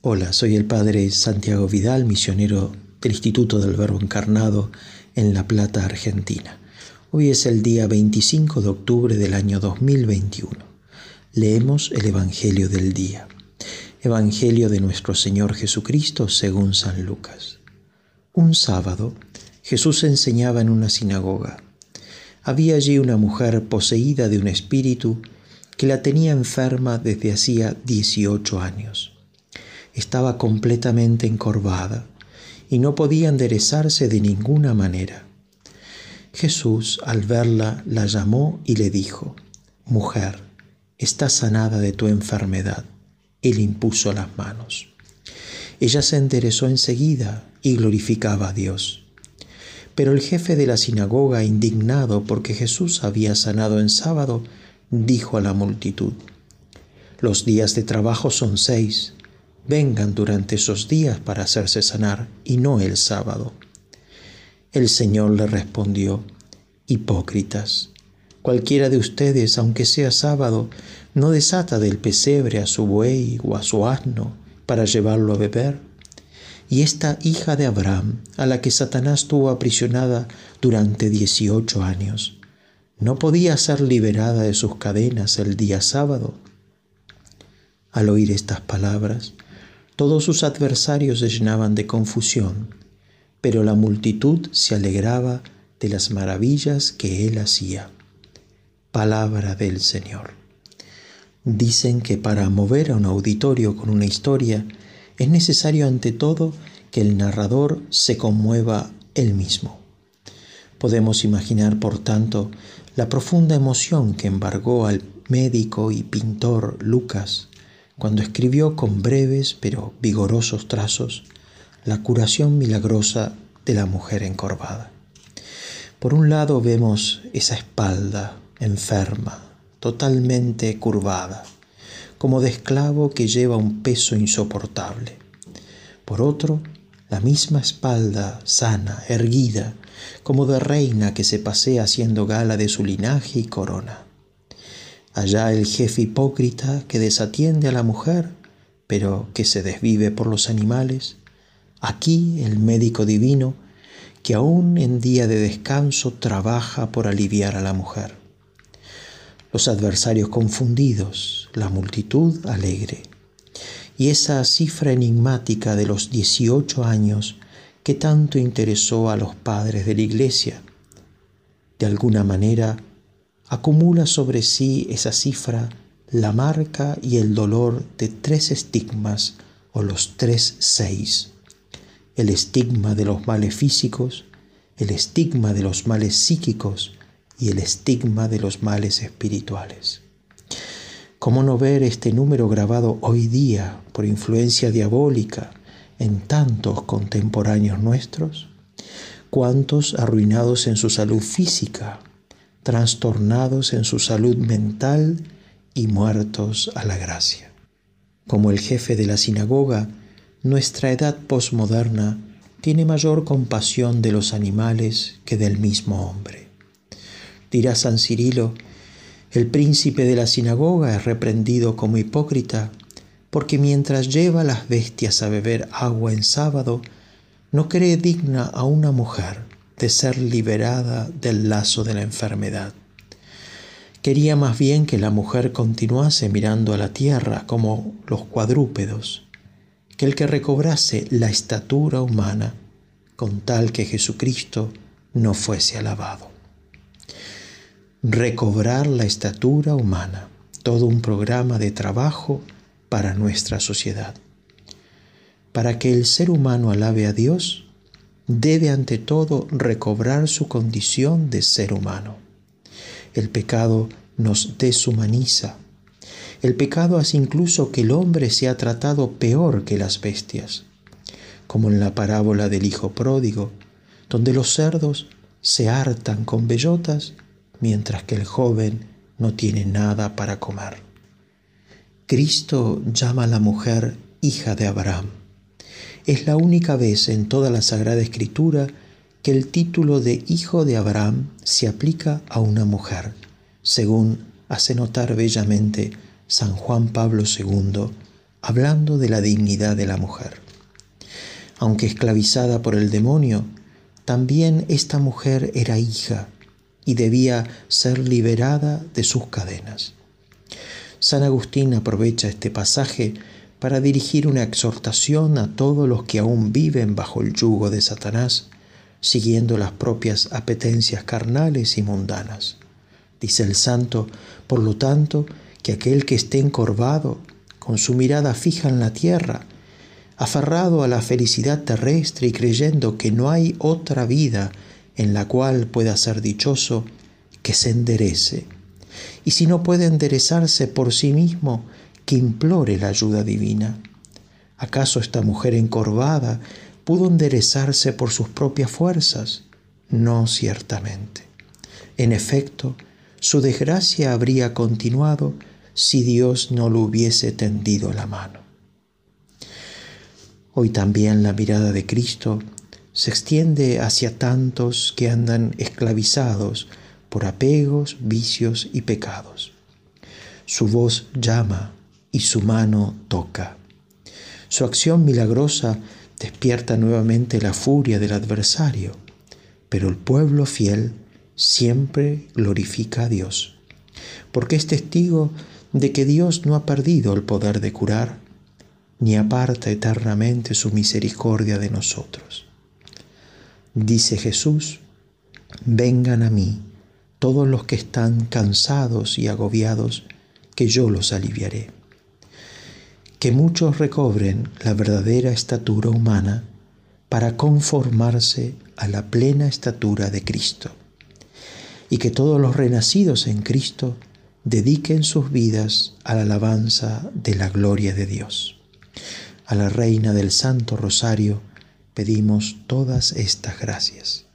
Hola, soy el Padre Santiago Vidal, misionero del Instituto del Verbo Encarnado en La Plata, Argentina. Hoy es el día 25 de octubre del año 2021. Leemos el Evangelio del día. Evangelio de nuestro Señor Jesucristo según San Lucas. Un sábado, Jesús enseñaba en una sinagoga. Había allí una mujer poseída de un espíritu que la tenía enferma desde hacía 18 años estaba completamente encorvada y no podía enderezarse de ninguna manera. Jesús, al verla, la llamó y le dijo, Mujer, estás sanada de tu enfermedad. Y le impuso las manos. Ella se enderezó enseguida y glorificaba a Dios. Pero el jefe de la sinagoga, indignado porque Jesús había sanado en sábado, dijo a la multitud, Los días de trabajo son seis vengan durante esos días para hacerse sanar y no el sábado. El Señor le respondió, Hipócritas, cualquiera de ustedes, aunque sea sábado, no desata del pesebre a su buey o a su asno para llevarlo a beber. Y esta hija de Abraham, a la que Satanás tuvo aprisionada durante dieciocho años, ¿no podía ser liberada de sus cadenas el día sábado? Al oír estas palabras, todos sus adversarios se llenaban de confusión, pero la multitud se alegraba de las maravillas que él hacía. Palabra del Señor. Dicen que para mover a un auditorio con una historia es necesario ante todo que el narrador se conmueva él mismo. Podemos imaginar, por tanto, la profunda emoción que embargó al médico y pintor Lucas cuando escribió con breves pero vigorosos trazos la curación milagrosa de la mujer encorvada. Por un lado vemos esa espalda enferma, totalmente curvada, como de esclavo que lleva un peso insoportable. Por otro, la misma espalda sana, erguida, como de reina que se pasea haciendo gala de su linaje y corona. Allá el jefe hipócrita que desatiende a la mujer, pero que se desvive por los animales. Aquí el médico divino que aún en día de descanso trabaja por aliviar a la mujer. Los adversarios confundidos, la multitud alegre. Y esa cifra enigmática de los 18 años que tanto interesó a los padres de la iglesia. De alguna manera, acumula sobre sí esa cifra la marca y el dolor de tres estigmas o los tres seis. El estigma de los males físicos, el estigma de los males psíquicos y el estigma de los males espirituales. ¿Cómo no ver este número grabado hoy día por influencia diabólica en tantos contemporáneos nuestros? ¿Cuántos arruinados en su salud física, trastornados en su salud mental y muertos a la gracia. Como el jefe de la sinagoga, nuestra edad posmoderna tiene mayor compasión de los animales que del mismo hombre. Dirá San Cirilo, el príncipe de la sinagoga es reprendido como hipócrita porque mientras lleva las bestias a beber agua en sábado, no cree digna a una mujer de ser liberada del lazo de la enfermedad. Quería más bien que la mujer continuase mirando a la tierra como los cuadrúpedos, que el que recobrase la estatura humana con tal que Jesucristo no fuese alabado. Recobrar la estatura humana, todo un programa de trabajo para nuestra sociedad. Para que el ser humano alabe a Dios, debe ante todo recobrar su condición de ser humano. El pecado nos deshumaniza. El pecado hace incluso que el hombre sea tratado peor que las bestias, como en la parábola del Hijo Pródigo, donde los cerdos se hartan con bellotas mientras que el joven no tiene nada para comer. Cristo llama a la mujer hija de Abraham es la única vez en toda la Sagrada Escritura que el título de hijo de Abraham se aplica a una mujer, según hace notar bellamente San Juan Pablo II hablando de la dignidad de la mujer. Aunque esclavizada por el demonio, también esta mujer era hija y debía ser liberada de sus cadenas. San Agustín aprovecha este pasaje para dirigir una exhortación a todos los que aún viven bajo el yugo de Satanás, siguiendo las propias apetencias carnales y mundanas. Dice el santo, por lo tanto, que aquel que esté encorvado, con su mirada fija en la tierra, aferrado a la felicidad terrestre y creyendo que no hay otra vida en la cual pueda ser dichoso, que se enderece. Y si no puede enderezarse por sí mismo, que implore la ayuda divina. ¿Acaso esta mujer encorvada pudo enderezarse por sus propias fuerzas? No ciertamente. En efecto, su desgracia habría continuado si Dios no le hubiese tendido la mano. Hoy también la mirada de Cristo se extiende hacia tantos que andan esclavizados por apegos, vicios y pecados. Su voz llama, y su mano toca. Su acción milagrosa despierta nuevamente la furia del adversario, pero el pueblo fiel siempre glorifica a Dios, porque es testigo de que Dios no ha perdido el poder de curar, ni aparta eternamente su misericordia de nosotros. Dice Jesús, vengan a mí todos los que están cansados y agobiados, que yo los aliviaré que muchos recobren la verdadera estatura humana para conformarse a la plena estatura de Cristo, y que todos los renacidos en Cristo dediquen sus vidas a la alabanza de la gloria de Dios. A la Reina del Santo Rosario pedimos todas estas gracias.